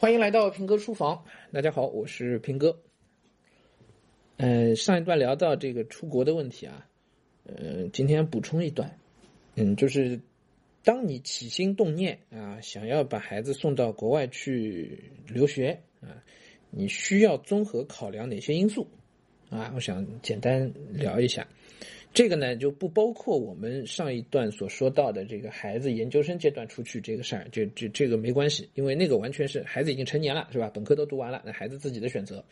欢迎来到平哥书房，大家好，我是平哥。呃，上一段聊到这个出国的问题啊，呃，今天补充一段，嗯，就是当你起心动念啊，想要把孩子送到国外去留学啊，你需要综合考量哪些因素啊？我想简单聊一下。这个呢就不包括我们上一段所说到的这个孩子研究生阶段出去这个事儿，这这这个没关系，因为那个完全是孩子已经成年了，是吧？本科都读完了，那孩子自己的选择，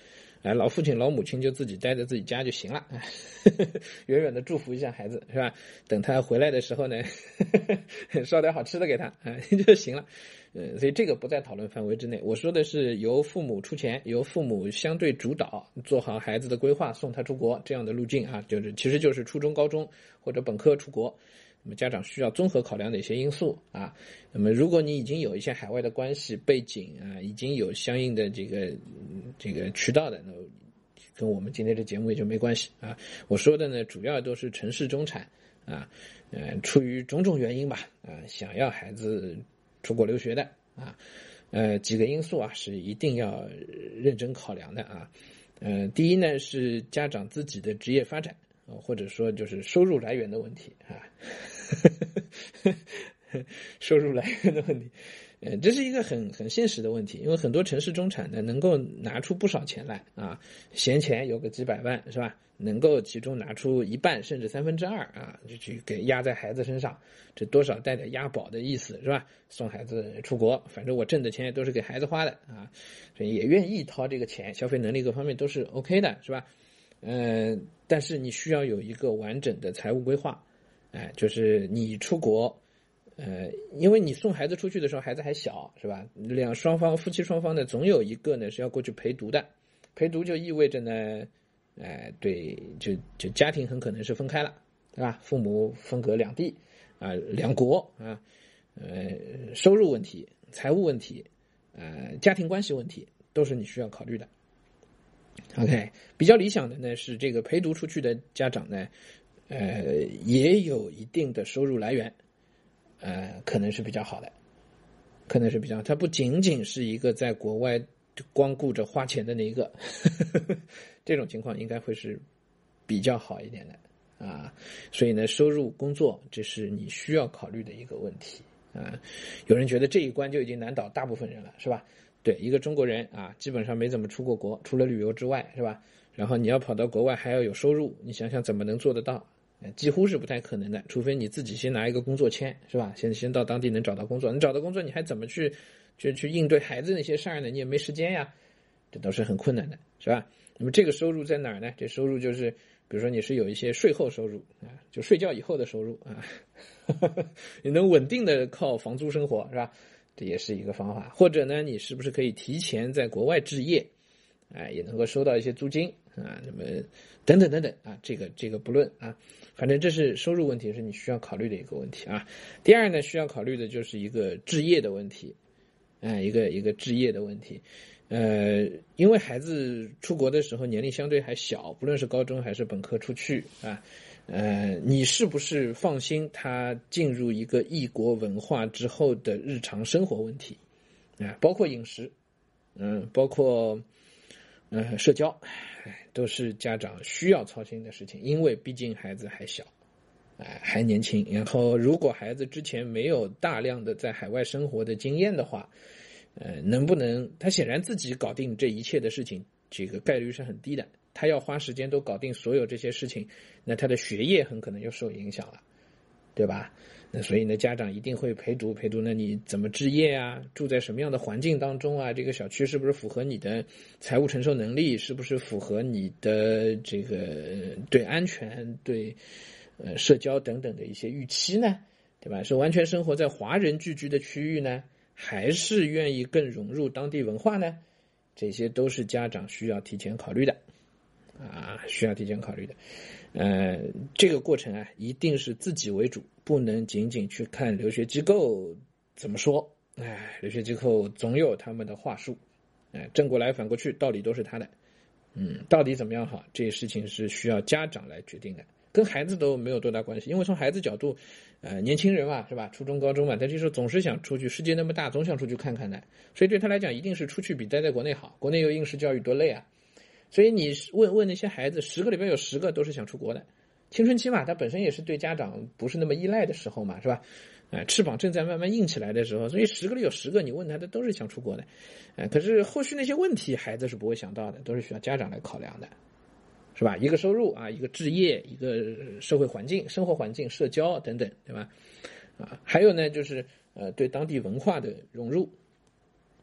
哎，老父亲老母亲就自己待在自己家就行了，远远的祝福一下孩子，是吧？等他回来的时候呢，烧点好吃的给他，啊 就行了。嗯，所以这个不在讨论范围之内。我说的是由父母出钱，由父母相对主导，做好孩子的规划，送他出国这样的路径啊，就是其实就是初中、高中或者本科出国。那么家长需要综合考量哪些因素啊？那么如果你已经有一些海外的关系背景啊，已经有相应的这个这个渠道的，那跟我们今天的节目也就没关系啊。我说的呢，主要都是城市中产啊，呃，出于种种原因吧，啊，想要孩子。出国留学的啊，呃，几个因素啊是一定要认真考量的啊。呃，第一呢是家长自己的职业发展，或者说就是收入来源的问题啊，呵呵呵收入来源的问题。呃，这是一个很很现实的问题，因为很多城市中产呢，能够拿出不少钱来啊，闲钱有个几百万是吧？能够其中拿出一半甚至三分之二啊，就去给压在孩子身上，这多少带点押宝的意思是吧？送孩子出国，反正我挣的钱也都是给孩子花的啊，也愿意掏这个钱，消费能力各方面都是 OK 的，是吧？嗯，但是你需要有一个完整的财务规划，哎，就是你出国。呃，因为你送孩子出去的时候，孩子还小，是吧？两双方夫妻双方呢，总有一个呢是要过去陪读的，陪读就意味着呢，哎，对，就就家庭很可能是分开了，对吧？父母分隔两地，啊，两国啊，呃，收入问题、财务问题，呃，家庭关系问题，都是你需要考虑的。OK，比较理想的呢是这个陪读出去的家长呢，呃，也有一定的收入来源。呃，可能是比较好的，可能是比较，他不仅仅是一个在国外光顾着花钱的那一个，这种情况应该会是比较好一点的啊。所以呢，收入、工作，这是你需要考虑的一个问题啊。有人觉得这一关就已经难倒大部分人了，是吧？对，一个中国人啊，基本上没怎么出过国，除了旅游之外，是吧？然后你要跑到国外还要有收入，你想想怎么能做得到？几乎是不太可能的，除非你自己先拿一个工作签，是吧？先先到当地能找到工作，你找到工作，你还怎么去，去去应对孩子那些事儿呢？你也没时间呀，这都是很困难的，是吧？那么这个收入在哪儿呢？这收入就是，比如说你是有一些税后收入啊，就睡觉以后的收入啊，你能稳定的靠房租生活，是吧？这也是一个方法。或者呢，你是不是可以提前在国外置业，哎，也能够收到一些租金啊？那么等等等等啊，这个这个不论啊。反正这是收入问题，是你需要考虑的一个问题啊。第二呢，需要考虑的就是一个置业的问题，哎，一个一个置业的问题。呃，因为孩子出国的时候年龄相对还小，不论是高中还是本科出去啊，呃，你是不是放心他进入一个异国文化之后的日常生活问题啊？包括饮食，嗯，包括嗯社交。都是家长需要操心的事情，因为毕竟孩子还小，哎，还年轻。然后，如果孩子之前没有大量的在海外生活的经验的话，呃，能不能他显然自己搞定这一切的事情，这个概率是很低的。他要花时间都搞定所有这些事情，那他的学业很可能就受影响了，对吧？所以呢，家长一定会陪读陪读。那你怎么置业啊？住在什么样的环境当中啊？这个小区是不是符合你的财务承受能力？是不是符合你的这个对安全、对呃社交等等的一些预期呢？对吧？是完全生活在华人聚居的区域呢，还是愿意更融入当地文化呢？这些都是家长需要提前考虑的啊，需要提前考虑的。呃，这个过程啊，一定是自己为主。不能仅仅去看留学机构怎么说，哎，留学机构总有他们的话术，哎，正过来反过去，道理都是他的，嗯，到底怎么样好，这些事情是需要家长来决定的。跟孩子都没有多大关系，因为从孩子角度，呃，年轻人嘛，是吧？初中、高中嘛，他这时候总是想出去，世界那么大，总想出去看看的。所以对他来讲，一定是出去比待在国内好。国内有应试教育多累啊！所以你问问那些孩子，十个里边有十个都是想出国的。青春期嘛，他本身也是对家长不是那么依赖的时候嘛，是吧？啊，翅膀正在慢慢硬起来的时候，所以十个里有十个，你问他的都是想出国的。哎，可是后续那些问题，孩子是不会想到的，都是需要家长来考量的。是吧？一个收入啊，一个置业，一个社会环境、生活环境、社交等等，对吧？啊，还有呢，就是呃，对当地文化的融入，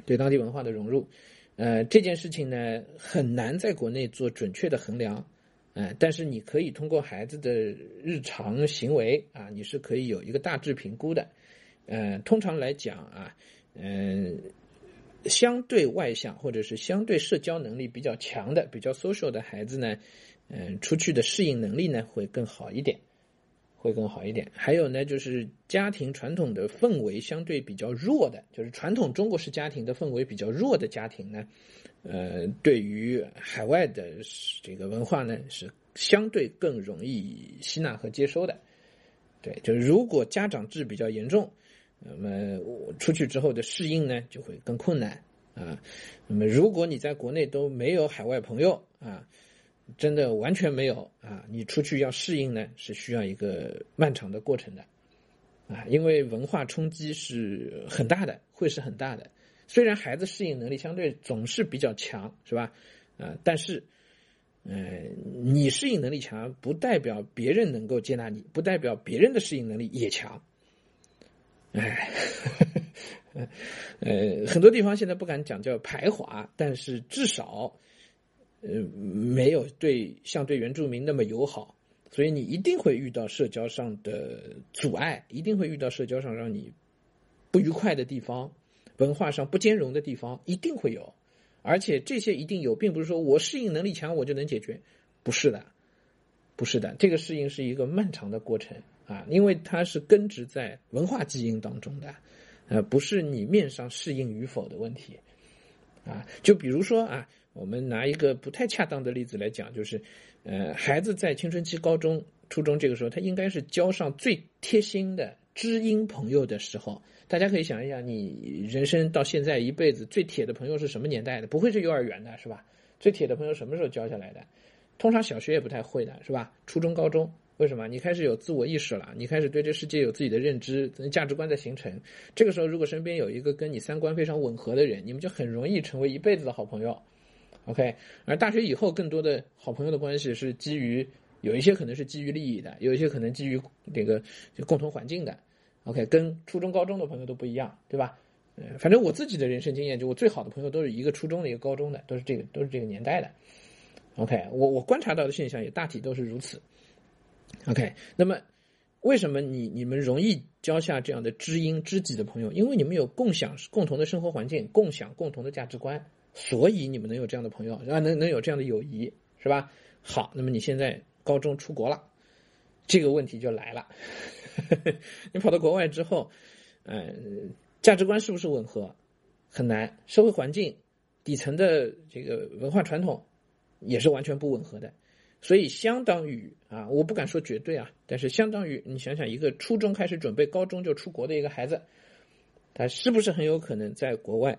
对当地文化的融入，呃，这件事情呢，很难在国内做准确的衡量，呃，但是你可以通过孩子的日常行为啊，你是可以有一个大致评估的，呃，通常来讲啊，嗯。相对外向或者是相对社交能力比较强的、比较 social 的孩子呢，嗯，出去的适应能力呢会更好一点，会更好一点。还有呢，就是家庭传统的氛围相对比较弱的，就是传统中国式家庭的氛围比较弱的家庭呢，呃，对于海外的这个文化呢是相对更容易吸纳和接收的。对，就是如果家长制比较严重。那么出去之后的适应呢，就会更困难啊。那么如果你在国内都没有海外朋友啊，真的完全没有啊，你出去要适应呢，是需要一个漫长的过程的啊。因为文化冲击是很大的，会是很大的。虽然孩子适应能力相对总是比较强，是吧？啊，但是，嗯，你适应能力强，不代表别人能够接纳你，不代表别人的适应能力也强。哎，呃，很多地方现在不敢讲叫排华，但是至少，呃，没有对像对原住民那么友好，所以你一定会遇到社交上的阻碍，一定会遇到社交上让你不愉快的地方，文化上不兼容的地方一定会有，而且这些一定有，并不是说我适应能力强我就能解决，不是的，不是的，这个适应是一个漫长的过程。啊，因为它是根植在文化基因当中的，呃，不是你面上适应与否的问题，啊，就比如说啊，我们拿一个不太恰当的例子来讲，就是，呃，孩子在青春期、高中、初中这个时候，他应该是交上最贴心的知音朋友的时候。大家可以想一想，你人生到现在一辈子最铁的朋友是什么年代的？不会是幼儿园的，是吧？最铁的朋友什么时候交下来的？通常小学也不太会的，是吧？初中、高中。为什么？你开始有自我意识了，你开始对这世界有自己的认知，价值观的形成。这个时候，如果身边有一个跟你三观非常吻合的人，你们就很容易成为一辈子的好朋友。OK，而大学以后，更多的好朋友的关系是基于有一些可能是基于利益的，有一些可能基于这个就共同环境的。OK，跟初中、高中的朋友都不一样，对吧？呃，反正我自己的人生经验，就我最好的朋友都是一个初中的，一个高中的，都是这个，都是这个年代的。OK，我我观察到的现象也大体都是如此。OK，那么为什么你你们容易交下这样的知音知己的朋友？因为你们有共享共同的生活环境，共享共同的价值观，所以你们能有这样的朋友，啊，能能有这样的友谊，是吧？好，那么你现在高中出国了，这个问题就来了。你跑到国外之后，嗯，价值观是不是吻合？很难，社会环境底层的这个文化传统也是完全不吻合的。所以，相当于啊，我不敢说绝对啊，但是相当于你想想，一个初中开始准备高中就出国的一个孩子，他是不是很有可能在国外，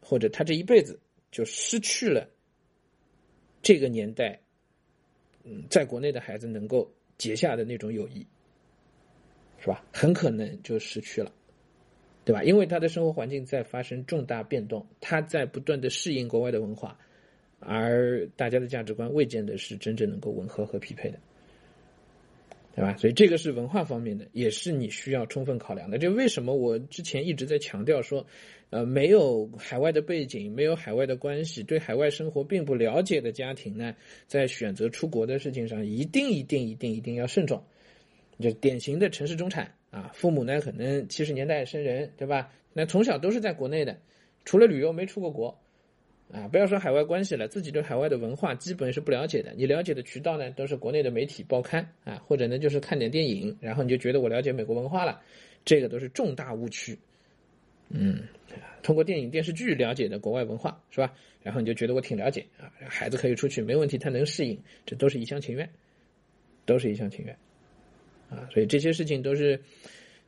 或者他这一辈子就失去了这个年代，嗯，在国内的孩子能够结下的那种友谊，是吧？很可能就失去了，对吧？因为他的生活环境在发生重大变动，他在不断的适应国外的文化。而大家的价值观未见得是真正能够吻合和匹配的，对吧？所以这个是文化方面的，也是你需要充分考量的。这为什么我之前一直在强调说，呃，没有海外的背景，没有海外的关系，对海外生活并不了解的家庭呢，在选择出国的事情上，一定一定一定一定要慎重。就典型的城市中产啊，父母呢可能七十年代生人，对吧？那从小都是在国内的，除了旅游没出过国。啊，不要说海外关系了，自己对海外的文化基本是不了解的。你了解的渠道呢，都是国内的媒体报刊啊，或者呢就是看点电影，然后你就觉得我了解美国文化了，这个都是重大误区。嗯，通过电影电视剧了解的国外文化是吧？然后你就觉得我挺了解啊，孩子可以出去没问题，他能适应，这都是一厢情愿。都是一厢情愿，啊，所以这些事情都是，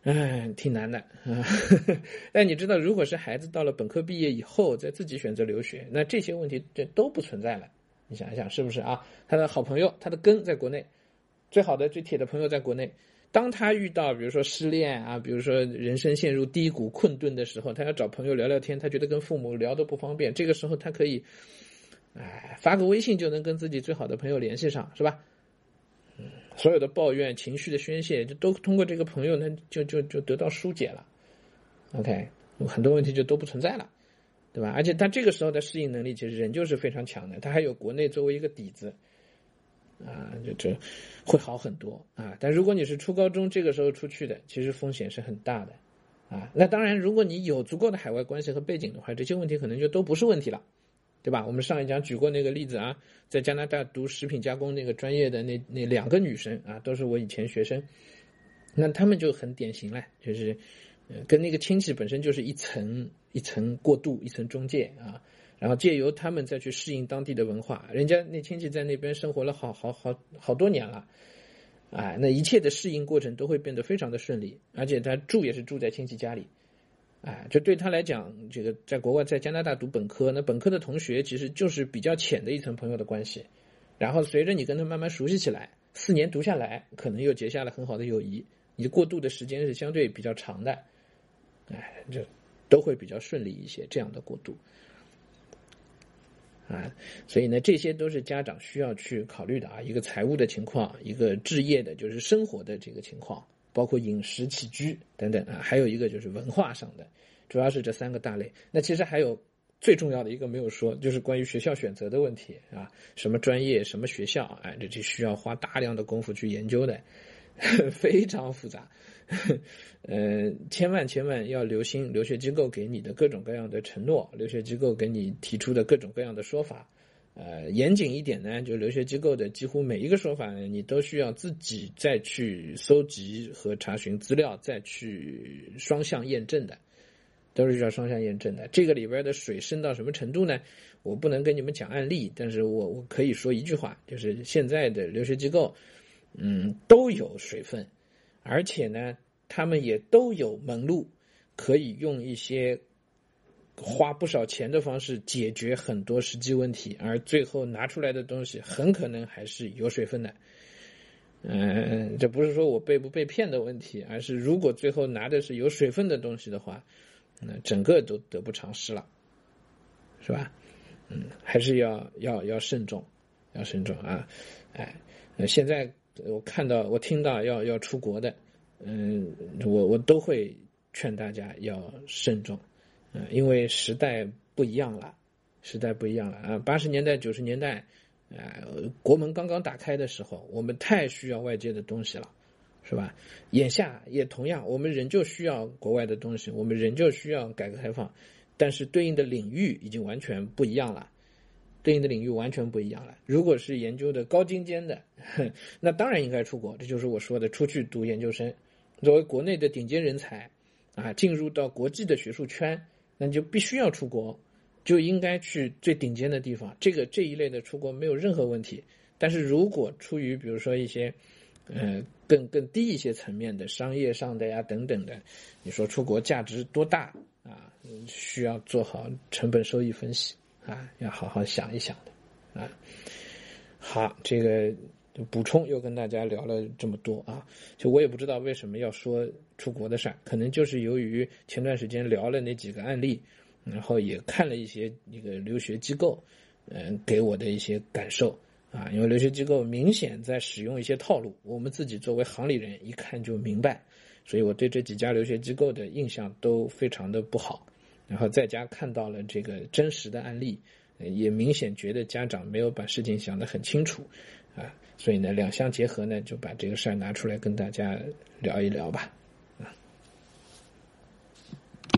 哎，挺难的啊。但你知道，如果是孩子到了本科毕业以后再自己选择留学，那这些问题这都不存在了。你想一想，是不是啊？他的好朋友，他的根在国内，最好的、最铁的朋友在国内。当他遇到比如说失恋啊，比如说人生陷入低谷困顿的时候，他要找朋友聊聊天，他觉得跟父母聊都不方便。这个时候他可以，哎，发个微信就能跟自己最好的朋友联系上，是吧？所有的抱怨、情绪的宣泄，就都通过这个朋友，呢，就就就得到疏解了。OK，很多问题就都不存在了，对吧？而且他这个时候的适应能力，其实人就是非常强的，他还有国内作为一个底子。啊，就这会好很多啊！但如果你是初高中这个时候出去的，其实风险是很大的啊。那当然，如果你有足够的海外关系和背景的话，这些问题可能就都不是问题了，对吧？我们上一讲举过那个例子啊，在加拿大读食品加工那个专业的那那两个女生啊，都是我以前学生，那他们就很典型了，就是，跟那个亲戚本身就是一层一层过渡，一层中介啊。然后借由他们再去适应当地的文化，人家那亲戚在那边生活了好好好好多年了，哎，那一切的适应过程都会变得非常的顺利，而且他住也是住在亲戚家里，哎，就对他来讲，这个在国外在加拿大读本科，那本科的同学其实就是比较浅的一层朋友的关系，然后随着你跟他慢慢熟悉起来，四年读下来，可能又结下了很好的友谊，你过渡的时间是相对比较长的，哎，就都会比较顺利一些这样的过渡。啊，所以呢，这些都是家长需要去考虑的啊。一个财务的情况，一个置业的，就是生活的这个情况，包括饮食起居等等啊。还有一个就是文化上的，主要是这三个大类。那其实还有最重要的一个没有说，就是关于学校选择的问题啊。什么专业，什么学校，哎，这就需要花大量的功夫去研究的，非常复杂。呃，千万千万要留心留学机构给你的各种各样的承诺，留学机构给你提出的各种各样的说法。呃，严谨一点呢，就留学机构的几乎每一个说法，你都需要自己再去搜集和查询资料，再去双向验证的，都是需要双向验证的。这个里边的水深到什么程度呢？我不能跟你们讲案例，但是我我可以说一句话，就是现在的留学机构，嗯，都有水分。而且呢，他们也都有门路，可以用一些花不少钱的方式解决很多实际问题，而最后拿出来的东西很可能还是有水分的。嗯，这不是说我被不被骗的问题，而是如果最后拿的是有水分的东西的话，那整个都得不偿失了，是吧？嗯，还是要要要慎重，要慎重啊！哎，现在。我看到，我听到要要出国的，嗯，我我都会劝大家要慎重，嗯，因为时代不一样了，时代不一样了啊！八十年代、九十年代，啊，国门刚刚打开的时候，我们太需要外界的东西了，是吧？眼下也同样，我们仍旧需要国外的东西，我们仍旧需要改革开放，但是对应的领域已经完全不一样了。对应的领域完全不一样了。如果是研究的高精尖的，那当然应该出国。这就是我说的，出去读研究生，作为国内的顶尖人才，啊，进入到国际的学术圈，那就必须要出国，就应该去最顶尖的地方。这个这一类的出国没有任何问题。但是如果出于比如说一些，呃，更更低一些层面的商业上的呀等等的，你说出国价值多大啊？需要做好成本收益分析。啊，要好好想一想的，啊，好，这个补充又跟大家聊了这么多啊，就我也不知道为什么要说出国的事儿，可能就是由于前段时间聊了那几个案例，然后也看了一些那个留学机构，嗯，给我的一些感受啊，因为留学机构明显在使用一些套路，我们自己作为行里人一看就明白，所以我对这几家留学机构的印象都非常的不好。然后在家看到了这个真实的案例，也明显觉得家长没有把事情想得很清楚，啊，所以呢，两相结合呢，就把这个事儿拿出来跟大家聊一聊吧。